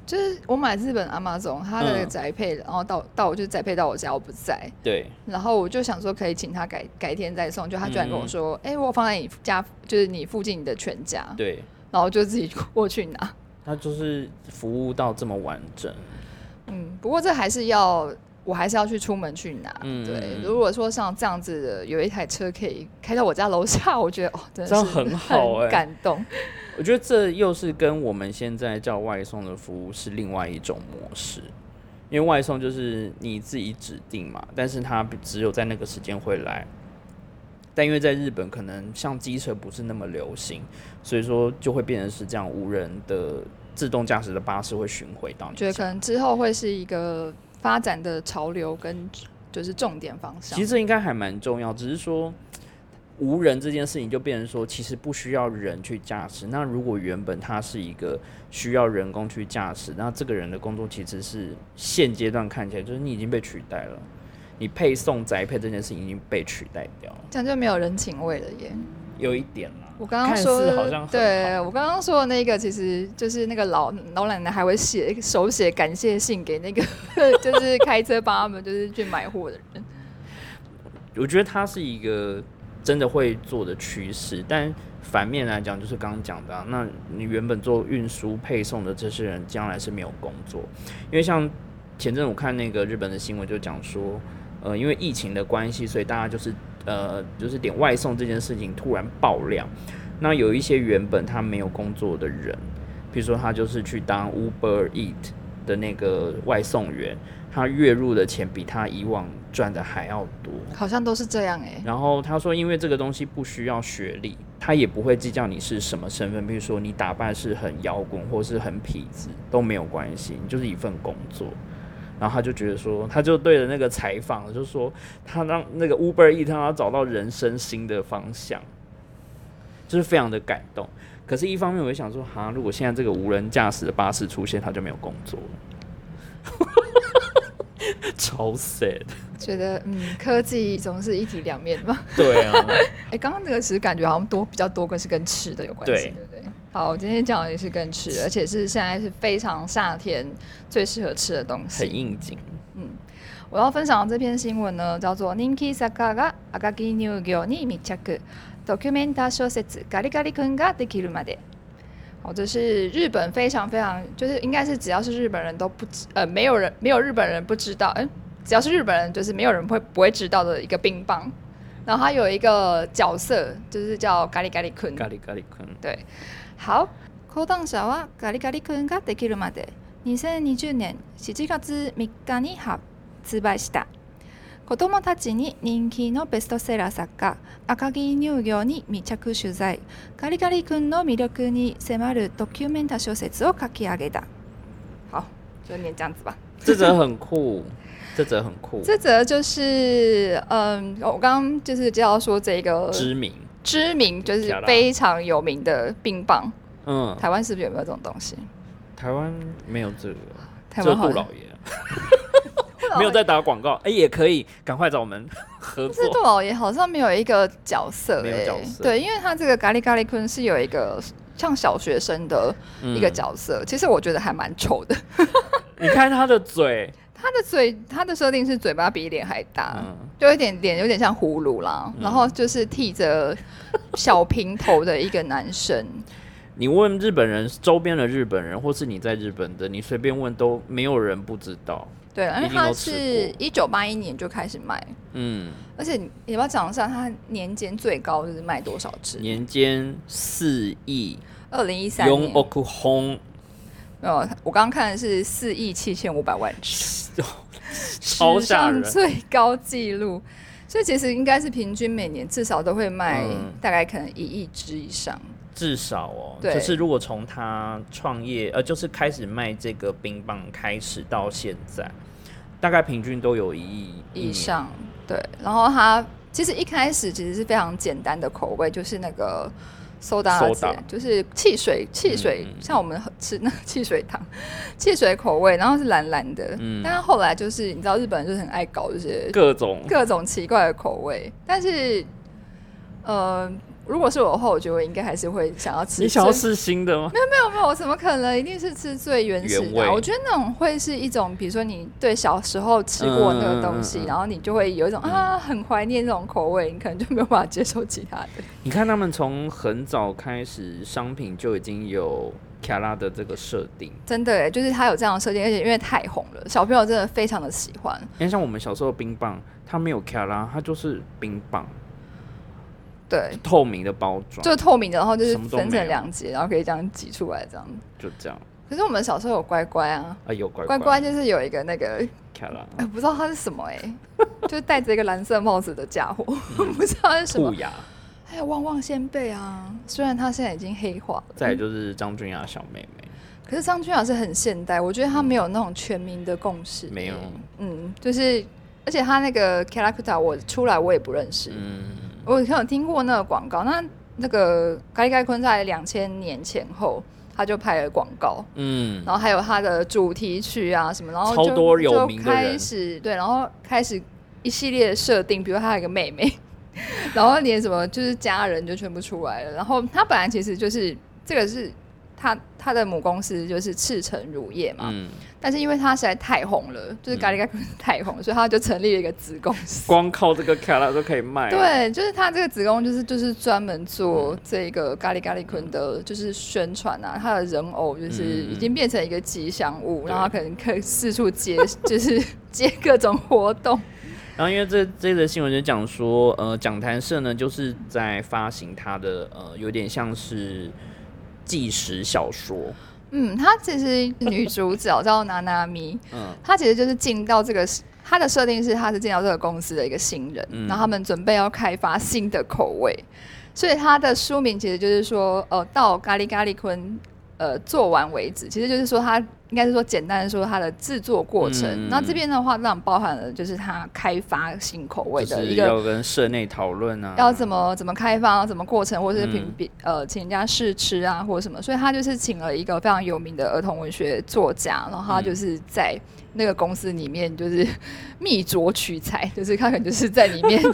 Speaker 2: 就是我买日本阿妈总他的那个宅配，然后到到我就宅配到我家，我不在，
Speaker 1: 对，
Speaker 2: 然后我就想说可以请他改改天再送，就他居然跟我说，哎，我放在你家，就是你附近的全家，
Speaker 1: 对，
Speaker 2: 然后就自己过去拿。
Speaker 1: 他就是服务到这么完整，
Speaker 2: 嗯，不过这还是要，我还是要去出门去拿。嗯，对。如果说像这样子的，有一台车可以开到我家楼下，我觉得哦，真的是
Speaker 1: 很好哎，
Speaker 2: 感动。
Speaker 1: 我觉得这又是跟我们现在叫外送的服务是另外一种模式，因为外送就是你自己指定嘛，但是它只有在那个时间会来。但因为在日本，可能像机车不是那么流行，所以说就会变成是这样，无人的自动驾驶的巴士会巡回到你。
Speaker 2: 觉得可能之后会是一个发展的潮流跟就是重点方向。
Speaker 1: 其实应该还蛮重要，只是说无人这件事情就变成说，其实不需要人去驾驶。那如果原本它是一个需要人工去驾驶，那这个人的工作其实是现阶段看起来就是你已经被取代了。你配送宅配这件事情已经被取代掉了，
Speaker 2: 这样就没有人情味了耶。
Speaker 1: 有一点啦，
Speaker 2: 我刚刚说好像，对我刚刚说的那个，其实就是那个老老奶奶还会写手写感谢信给那个，就是开车帮他们就是去买货的人。
Speaker 1: 我觉得它是一个真的会做的趋势，但反面来讲，就是刚刚讲的，那你原本做运输配送的这些人，将来是没有工作，因为像前阵我看那个日本的新闻，就讲说。呃，因为疫情的关系，所以大家就是呃，就是点外送这件事情突然爆量。那有一些原本他没有工作的人，比如说他就是去当 Uber Eat 的那个外送员，他月入的钱比他以往赚的还要多。
Speaker 2: 好像都是这样诶。
Speaker 1: 然后他说，因为这个东西不需要学历，他也不会计较你是什么身份，比如说你打扮是很摇滚或是很痞子都没有关系，你就是一份工作。然后他就觉得说，他就对着那个采访，就说他让那个 Uber E 他找到人生新的方向，就是非常的感动。可是，一方面我就想说，哈，如果现在这个无人驾驶的巴士出现，他就没有工作了，超 sad。
Speaker 2: 觉得嗯，科技总是一体两面嘛。
Speaker 1: 对啊。
Speaker 2: 哎，刚刚那个其实感觉好像多比较多跟是跟吃的有关系，对不对？好，今天讲的也是跟吃，而且是现在是非常夏天最适合吃的东西，
Speaker 1: 很应景。
Speaker 2: 嗯，我要分享的这篇新闻呢，叫做《人気坂が赤木乳業に密着》，ドキュメンタ小説ガリガリ君ができるまで。好，这是日本非常非常，就是应该是只要是日本人都不知，呃，没有人没有日本人不知道，嗯，只要是日本人就是没有人会不会知道的一个冰棒。 然后他有一个角色就是叫咖喱咖喱坤。
Speaker 1: 咖喱咖喱坤。
Speaker 2: 对， 好。講談者はガリガリ君ができるまで。2020年7月3日に発売した。子どもたちに人気のベストセラー作家赤木乳業に密着取材。ガリガリ君の魅力に迫るドキュメンタ小説を書き上げた。好。就念这样子吧
Speaker 1: 这则很酷。这则很酷。
Speaker 2: 这则就是嗯我刚刚就是介绍说这个
Speaker 1: 知名
Speaker 2: 知名就是非常有名的冰棒。
Speaker 1: 嗯，
Speaker 2: 台湾是不是有没有这种东西？
Speaker 1: 台湾没有这个，
Speaker 2: 台湾
Speaker 1: 杜老爷。没有在打广告，哎，也可以赶快找我们 合作。
Speaker 2: 是杜老爷好像没有一个角色，
Speaker 1: 没有角色，
Speaker 2: 对，因为他这个咖喱咖喱坤是有一个像小学生的一个角色，其实我觉得还蛮丑的。
Speaker 1: 你看他的嘴，
Speaker 2: 他的嘴，他的设定是嘴巴比脸还大，就有点脸有点像葫芦啦，然后就是剃着小平头的一个男生。
Speaker 1: 你问日本人，周边的日本人，或是你在日本的，你随便问都没有人不知道。
Speaker 2: 对，因为他是一九八一年就开始卖，嗯，而且你要不要讲一下，他年间最高就是卖多少只？
Speaker 1: 年间四亿，
Speaker 2: 二零一三没有，我刚刚看的是四亿七千五百万只，
Speaker 1: 超吓人，
Speaker 2: 最高纪录。所以其实应该是平均每年至少都会卖大概可能一亿只以上。
Speaker 1: 至少哦，就是如果从他创业，呃，就是开始卖这个冰棒开始到现在，大概平均都有一亿
Speaker 2: 以上。对，然后他其实一开始其实是非常简单的口味，就是那个 soda，就是汽水，汽水，像我们吃 那个汽水糖，汽水口味，然后是蓝蓝的。嗯，但是后来就是你知道日本人就是很爱搞这些
Speaker 1: 各种
Speaker 2: 各种奇怪的口味，但是，呃。如果是我的话，我觉得我应该还是会想要吃。
Speaker 1: 你想要吃新的吗？
Speaker 2: 没有没有没有，我怎么可能？一定是吃最原始的。我觉得那种会是一种，比如说你对小时候吃过那个东西，然后你就会有一种啊很怀念那种口味，你可能就没有办法接受其他的。
Speaker 1: 你看他们从很早开始，商品就已经有卡拉的这个设定，
Speaker 2: 真的就是它有这样的设定，而且因为太红了，小朋友真的非常的喜欢。
Speaker 1: 因为像我们小时候冰棒，它没有卡拉，它就是冰棒。
Speaker 2: 对，
Speaker 1: 透明的包装，
Speaker 2: 就是透明的，然后就是分成两节，然后可以这样挤出来，这样。
Speaker 1: 就这样。
Speaker 2: 可是我们小时候有乖乖啊，
Speaker 1: 啊有乖
Speaker 2: 乖。乖乖就是有一个那个，
Speaker 1: 哎
Speaker 2: 不知道它是什么哎，就是戴着一个蓝色帽子的家伙，不知道是什么。还有旺旺仙贝啊，虽然他现在已经黑化了。
Speaker 1: 再就是张君雅小妹妹，
Speaker 2: 可是张君雅是很现代，我觉得她没有那种全民的共识。
Speaker 1: 没有，
Speaker 2: 嗯，就是而且他那个 k u t a 我出来我也不认识，嗯。我有听过那个广告，那那个盖盖坤在两千年前后，他就拍了广告，嗯，然后还有他的主题曲啊什么，然后
Speaker 1: 超多有名
Speaker 2: 开始对，然后开始一系列的设定，比如他有一个妹妹，然后连什么就是家人就全部出来了，然后他本来其实就是这个是。他他的母公司就是赤城乳业嘛，但是因为他实在太红了，就是咖喱咖喱太红，所以他就成立了一个子公司。
Speaker 1: 光靠这个卡拉都可以卖。
Speaker 2: 对，就是他这个子公就是就是专门做这个咖喱咖喱坤的，就是宣传啊，他的人偶就是已经变成一个吉祥物，然后可能可以四处接，就是接各种活动。
Speaker 1: 然后因为这这则新闻就讲说，呃，讲坛社呢就是在发行他的呃，有点像是。纪实小说，
Speaker 2: 嗯，她其实女主角叫娜娜咪，嗯，她其实就是进到这个，她的设定是她是进到这个公司的一个新人，然后他们准备要开发新的口味，所以她的书名其实就是说，呃，到咖喱咖喱坤。呃，做完为止，其实就是说，它应该是说简单的说它的制作过程。那这边的话，让包含了就是它开发新口味的一个，
Speaker 1: 要跟社内讨论啊，
Speaker 2: 要怎么怎么开发，怎么过程，或者是评比呃，请人家试吃啊，或者什么。所以他就是请了一个非常有名的儿童文学作家，然后他就是在那个公司里面就是 密酌取材，就是他可能就是在里面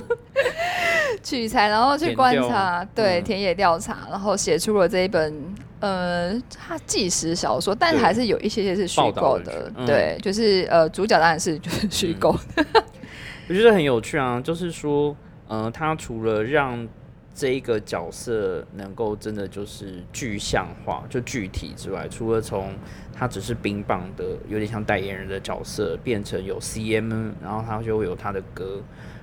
Speaker 2: 取材，然后去观察，对田野调查，然后写出了这一本。呃，它纪实小说，但是还是有一些些是虚构的，对，就是呃，主角当然是 就是虚构。
Speaker 1: 我觉得很有趣啊，就是说，呃，他除了让这一个角色能够真的就是具象化，就具体之外，除了从他只是冰棒的有点像代言人的角色，变成有 CM，然后他就会有他的歌，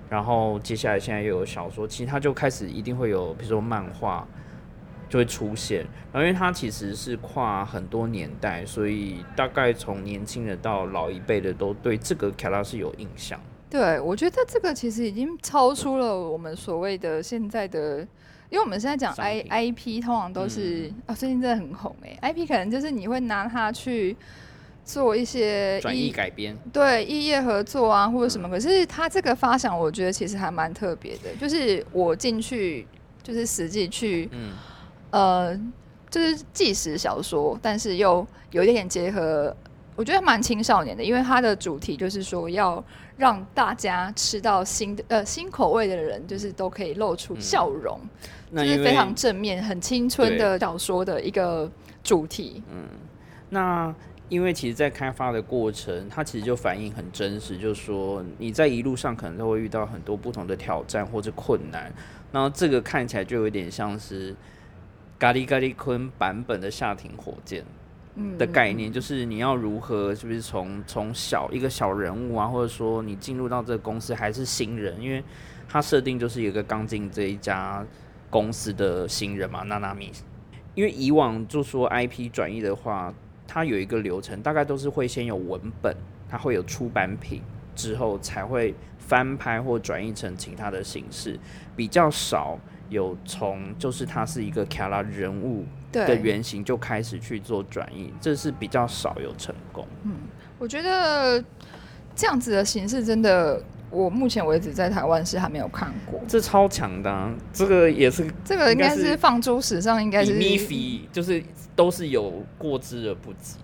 Speaker 1: 然后接下来现在又有小说，其实它就开始一定会有，比如说漫画就会出现。然后因为它其实是跨很多年代，所以大概从年轻的到老一辈的都对这个卡拉是有印象。
Speaker 2: 对，我觉得这个其实已经超出了我们所谓的现在的，因为我们现在讲 I I P 通常都是啊，最近真的很红哎，I P 可能就是你会拿它去做一些
Speaker 1: 转译改编，
Speaker 2: 对，异业合作啊或者什么。可是他这个发想，我觉得其实还蛮特别的，就是我进去就是实际去，嗯，呃，就是纪实小说，但是又有一点点结合，我觉得蛮青少年的，因为它的主题就是说要。让大家吃到新的呃新口味的人，就是都可以露出笑容，就是非常正面、很青春的小说的一个主题。
Speaker 1: 嗯，那因为其实，在开发的过程，它其实就反映很真实，就是说你在一路上可能都会遇到很多不同的挑战或者困难，然后这个看起来就有点像是咖喱咖喱坤版本的下停火箭。的概念就是你要如何，是不是从从小一个小人物啊，或者说你进入到这个公司还是新人，因为它设定就是一个刚进这一家公司的新人嘛，娜娜米。因为以往就说 IP 转移的话，它有一个流程，大概都是会先有文本，它会有出版品，之后才会翻拍或转译成其他的形式，比较少。有从就是它是一个卡拉人物的原型就开始去做转译，这是比较少有成功。
Speaker 2: 嗯，我觉得这样子的形式真的，我目前为止在台湾是还没有看过。
Speaker 1: 这超强的，这个也是
Speaker 2: 这个应该是放诸史上应该是
Speaker 1: 咪菲，就是都是有过之而不及。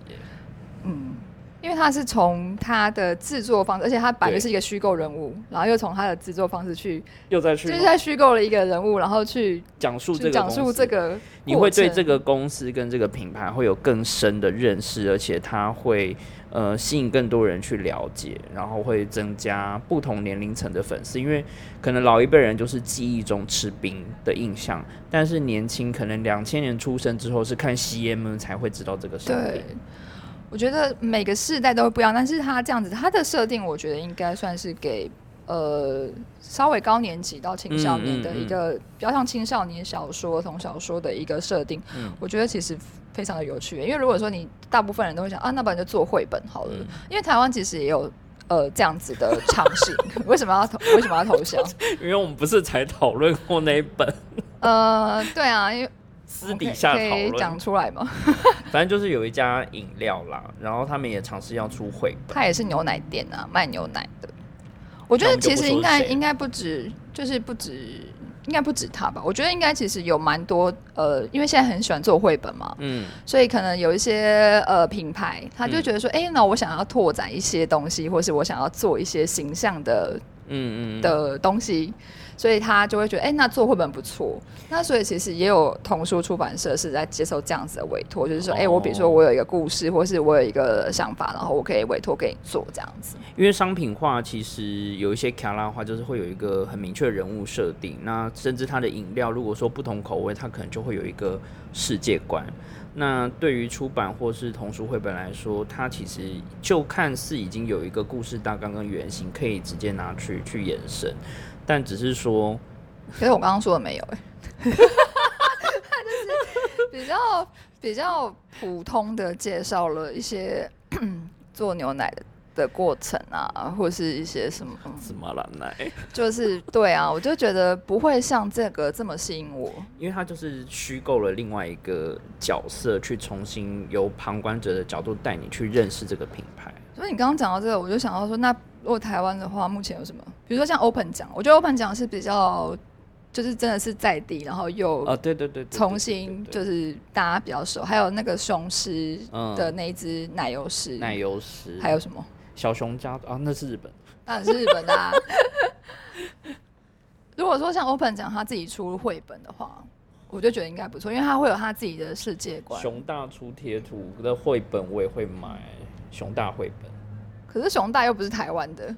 Speaker 2: 嗯。因为他是从他的制作方式，而且他本来就是一个虚构人物，然后又从他的制作方式去，
Speaker 1: 又再去，
Speaker 2: 就是在虚构了一个人物，然后去
Speaker 1: 讲述这个
Speaker 2: 讲述这个，
Speaker 1: 你会对这个公司跟这个品牌会有更深的认识，而且他会呃吸引更多人去了解，然后会增加不同年龄层的粉丝，因为可能老一辈人就是记忆中吃冰的印象，但是年轻可能两千年出生之后是看 CM 才会知道这个商品。
Speaker 2: 我觉得每个世代都会不一样，但是他这样子，他的设定我觉得应该算是给呃稍微高年级到青少年的一个比较像青少年小说、童小说的一个设定。我觉得其实非常的有趣，因为如果说你大部分人都会想啊，那不然就做绘本好了。因为台湾其实也有呃这样子的尝试，为什么要投？为什么要投降？
Speaker 1: 因为我们不是才讨论过那一本？
Speaker 2: 呃，对啊，因为。
Speaker 1: 私底下讨论
Speaker 2: 讲出来吗？
Speaker 1: 反正就是有一家饮料啦，然后他们也尝试要出绘本。
Speaker 2: 它也是牛奶店啊，卖牛奶的。我觉得其实应该应该不止，就是不止，应该不止他吧。我觉得应该其实有蛮多呃，因为现在很喜欢做绘本嘛，嗯，所以可能有一些呃品牌，他就觉得说，哎，那我想要拓展一些东西，或是我想要做一些形象的，嗯嗯的东西。所以他就会觉得，哎，那做绘本不错。那所以其实也有童书出版社是在接受这样子的委托，就是说，哎，我比如说我有一个故事，或是我有一个想法，然后我可以委托给你做这样子。
Speaker 1: 因为商品化其实有一些卡拉话，就是会有一个很明确的人物设定。那甚至它的饮料，如果说不同口味，它可能就会有一个世界观。那对于出版或是童书绘本来说，它其实就看似已经有一个故事大纲跟原型，可以直接拿去去延伸。但只是说，
Speaker 2: 可是我刚刚说的没有哎，他就是比较比较普通的介绍了一些 做牛奶的的过程啊，或是一些什么
Speaker 1: 什么蓝奶，
Speaker 2: 就是对啊，我就觉得不会像这个这么吸引我，
Speaker 1: 因为它就是虚构了另外一个角色，去重新由旁观者的角度带你去认识这个品牌。
Speaker 2: 所以你刚刚讲到这个，我就想到说那。如果台湾的话，目前有什么？比如说像 Open 奖，我觉得 Open 奖是比较，就是真的是在地，然后又
Speaker 1: 啊，对对对，
Speaker 2: 重新就是大家比较熟。还有那个雄狮的那一只奶油狮，
Speaker 1: 奶油狮，
Speaker 2: 还有什么？
Speaker 1: 小熊家啊，那是日本，
Speaker 2: 当然是日本的。如果说像 Open 奖他自己出绘本的话，我就觉得应该不错，因为他会有他自己的世界观。
Speaker 1: 熊大出贴图的绘本，我也会买熊大绘本。
Speaker 2: 可是熊大又不是台湾的，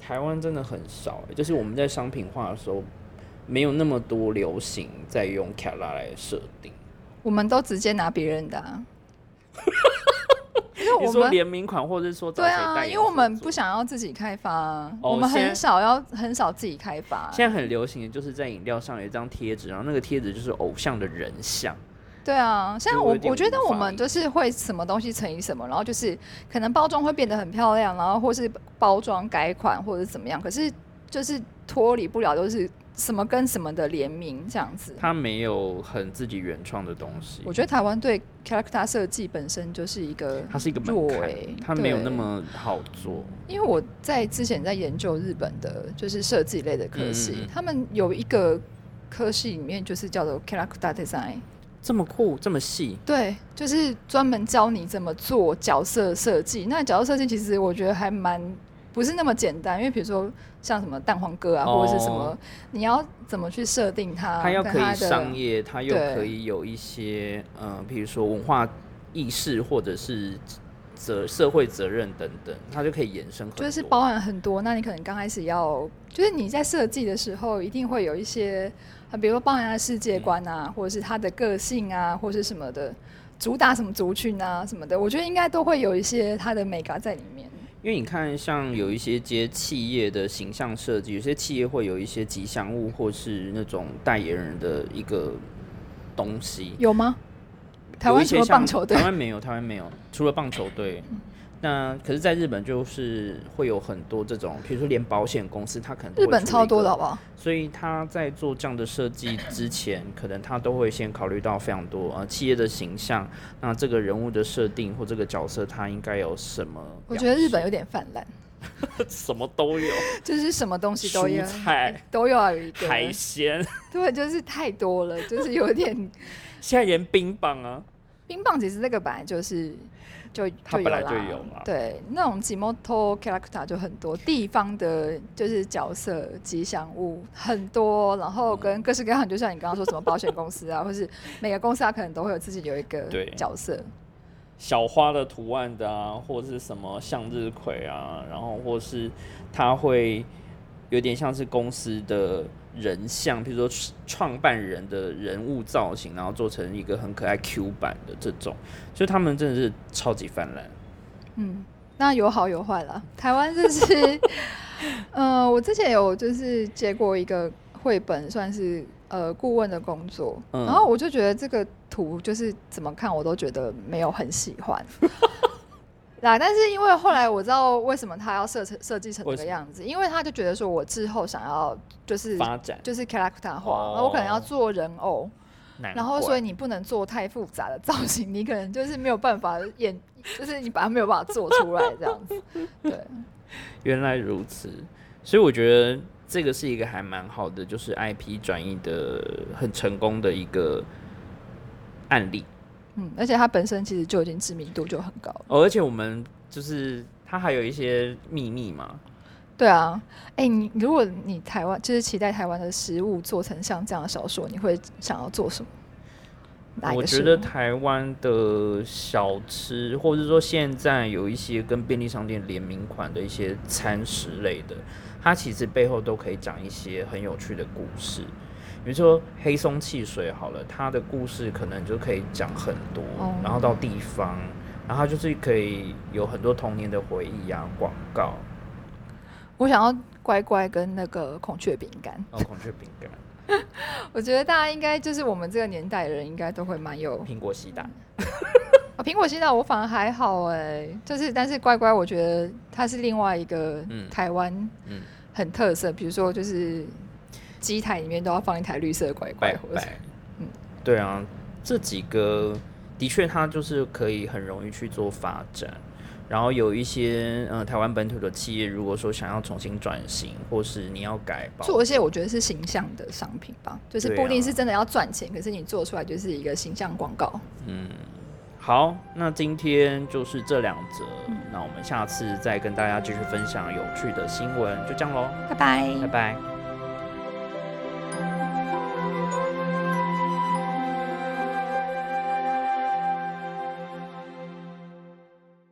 Speaker 1: 台湾真的很少，就是我们在商品化的时候，没有那么多流行在用卡拉来设定，
Speaker 2: 我们都直接拿别人的。因为我们
Speaker 1: 联名款，或者是说找
Speaker 2: 对啊，因为我们不想要自己开发我们很少要很少自己开发。
Speaker 1: 现在很流行的就是在饮料上有一张贴纸，然后那个贴纸就是偶像的人像。
Speaker 2: 对啊，像我我觉得我们就是会什么东西乘以什么，然后就是可能包装会变得很漂亮，然后或是包装改款或者怎么样，可是就是脱离不了都是什么跟什么的联名这样子。
Speaker 1: 它没有很自己原创的东西
Speaker 2: 我，觉得台湾对 character 设计本身就是一个
Speaker 1: 它是一个门槛它没有那么好做。
Speaker 2: 因为我在之前在研究日本的，就是设计类的科系，他们有一个科系里面就是叫做 character design，
Speaker 1: 这么酷，这么细，
Speaker 2: 对，就是专门教你怎么做角色设计。那角色设计其实我觉得还蛮不是那么简单，因为比如说像什么蛋黄哥啊，
Speaker 1: 哦
Speaker 2: 或者是什么，你要怎么去设定它，
Speaker 1: 它要可以商业，它又可以有一些呃，比如说文化意识或者是责社会责任等等，它就可以延伸很多。
Speaker 2: 就是包含很多。那你可能刚开始要，就是你在设计的时候，一定会有一些，啊，比如说包含他的世界观啊，或者是他的个性啊，或者是什么的，主打什么族群啊什么的，我觉得应该都会有一些他的美感在里面。
Speaker 1: 因为你看，像有一些接企业的形象设计，有些企业会有一些吉祥物或是那种代言人的一个东西。
Speaker 2: 有吗？台湾除了
Speaker 1: 有一些像
Speaker 2: 棒球队
Speaker 1: 台，湾没有，台湾没有，除了棒球队。那可是，在日本就是会有很多这种，比如说连保险公司，它可能
Speaker 2: 日本超多的
Speaker 1: 个
Speaker 2: 好不好？
Speaker 1: 所以他在做这样的设计之前，可能他都会先考虑到非常多呃企业的形象，那这个人物的设定或这个角色他应该有什么？
Speaker 2: 我觉得日本有点泛滥，
Speaker 1: 什么都有，
Speaker 2: 就是什么东西都有
Speaker 1: 蔬，菜、
Speaker 2: 都要有一个。
Speaker 1: 海鲜，
Speaker 2: 对，就是太多了，就是有点
Speaker 1: 现在连冰棒啊，
Speaker 2: 冰棒。其实这个本来就是就
Speaker 1: 它本来
Speaker 2: 就
Speaker 1: 有嘛
Speaker 2: 对，那种 Jimoto character 就很多，地方的就是角色吉祥物很多，然后跟各式各样，就像你刚刚说什么保险公司啊，或是每个公司它可能都会有自己有一个
Speaker 1: 对
Speaker 2: 角色。
Speaker 1: 小花的图案的啊，或者是什么向日葵啊，然后或是它会有点像是公司的人像，比如说创办人的人物造型，然后做成一个很可爱 Q 版的这种，就他们真的是超级泛滥。
Speaker 2: 嗯，那有好有坏啦。台湾就是，呃，我之前有就是接过一个绘本，算是呃顾问的工作，
Speaker 1: 嗯
Speaker 2: 然后我就觉得这个图就是怎么看我都觉得没有很喜欢。啦，但是因为后来我知道为什么他要设成设计成这个样子，因为他就觉得说我之后想要就是
Speaker 1: 发展，
Speaker 2: 就是 character 化，
Speaker 1: 哦
Speaker 2: 然后我可能要做人偶，然后所以你不能做太复杂的造型，你可能就是没有办法演，就是你把它没有办法做出来这样子。对，
Speaker 1: 原来如此，所以我觉得这个是一个还蛮好的，就是 IP 转移的很成功的一个案例。
Speaker 2: 嗯，而且它本身其实就已经知名度就很高了。
Speaker 1: 哦，而且我们就是它还有一些秘密嘛，
Speaker 2: 对啊，哎、你如果你台湾就是期待台湾的食物做成像这样的小说，你会想要做什么？
Speaker 1: 我觉得台湾的小吃，或者说现在有一些跟便利商店联名款的一些餐食类的，它其实背后都可以讲一些很有趣的故事。比如说黑松汽水好了，它的故事可能就可以讲很多，
Speaker 2: 哦。
Speaker 1: 然后到地方，然后它就是可以有很多童年的回忆啊，广告，
Speaker 2: 我想要乖乖跟那个孔雀饼干。
Speaker 1: 哦孔雀饼干、
Speaker 2: 我觉得大家应该就是我们这个年代的人，应该都会蛮有
Speaker 1: 苹果西打。
Speaker 2: 啊，苹果西打我反而还好哎，就是但是乖乖，我觉得它是另外一个
Speaker 1: 嗯。
Speaker 2: 台湾
Speaker 1: 嗯。
Speaker 2: 很特色，比如说就是机台里面都要放一台绿色的乖乖，
Speaker 1: 拜
Speaker 2: 或者是
Speaker 1: 拜。
Speaker 2: 嗯
Speaker 1: 对啊，这几个的确它就是可以很容易去做发展。然后有一些呃台湾本土的企业，如果说想要重新转型，或是你要改包
Speaker 2: 做一些我觉得是形象的商品吧，就是不一定是真的要赚钱，可是你做出来就是一个形象广告。
Speaker 1: 嗯好，那今天就是这两则，
Speaker 2: 嗯
Speaker 1: 那我们下次再跟大家继续分享有趣的新闻，就这样喽，
Speaker 2: 拜拜
Speaker 1: 拜拜。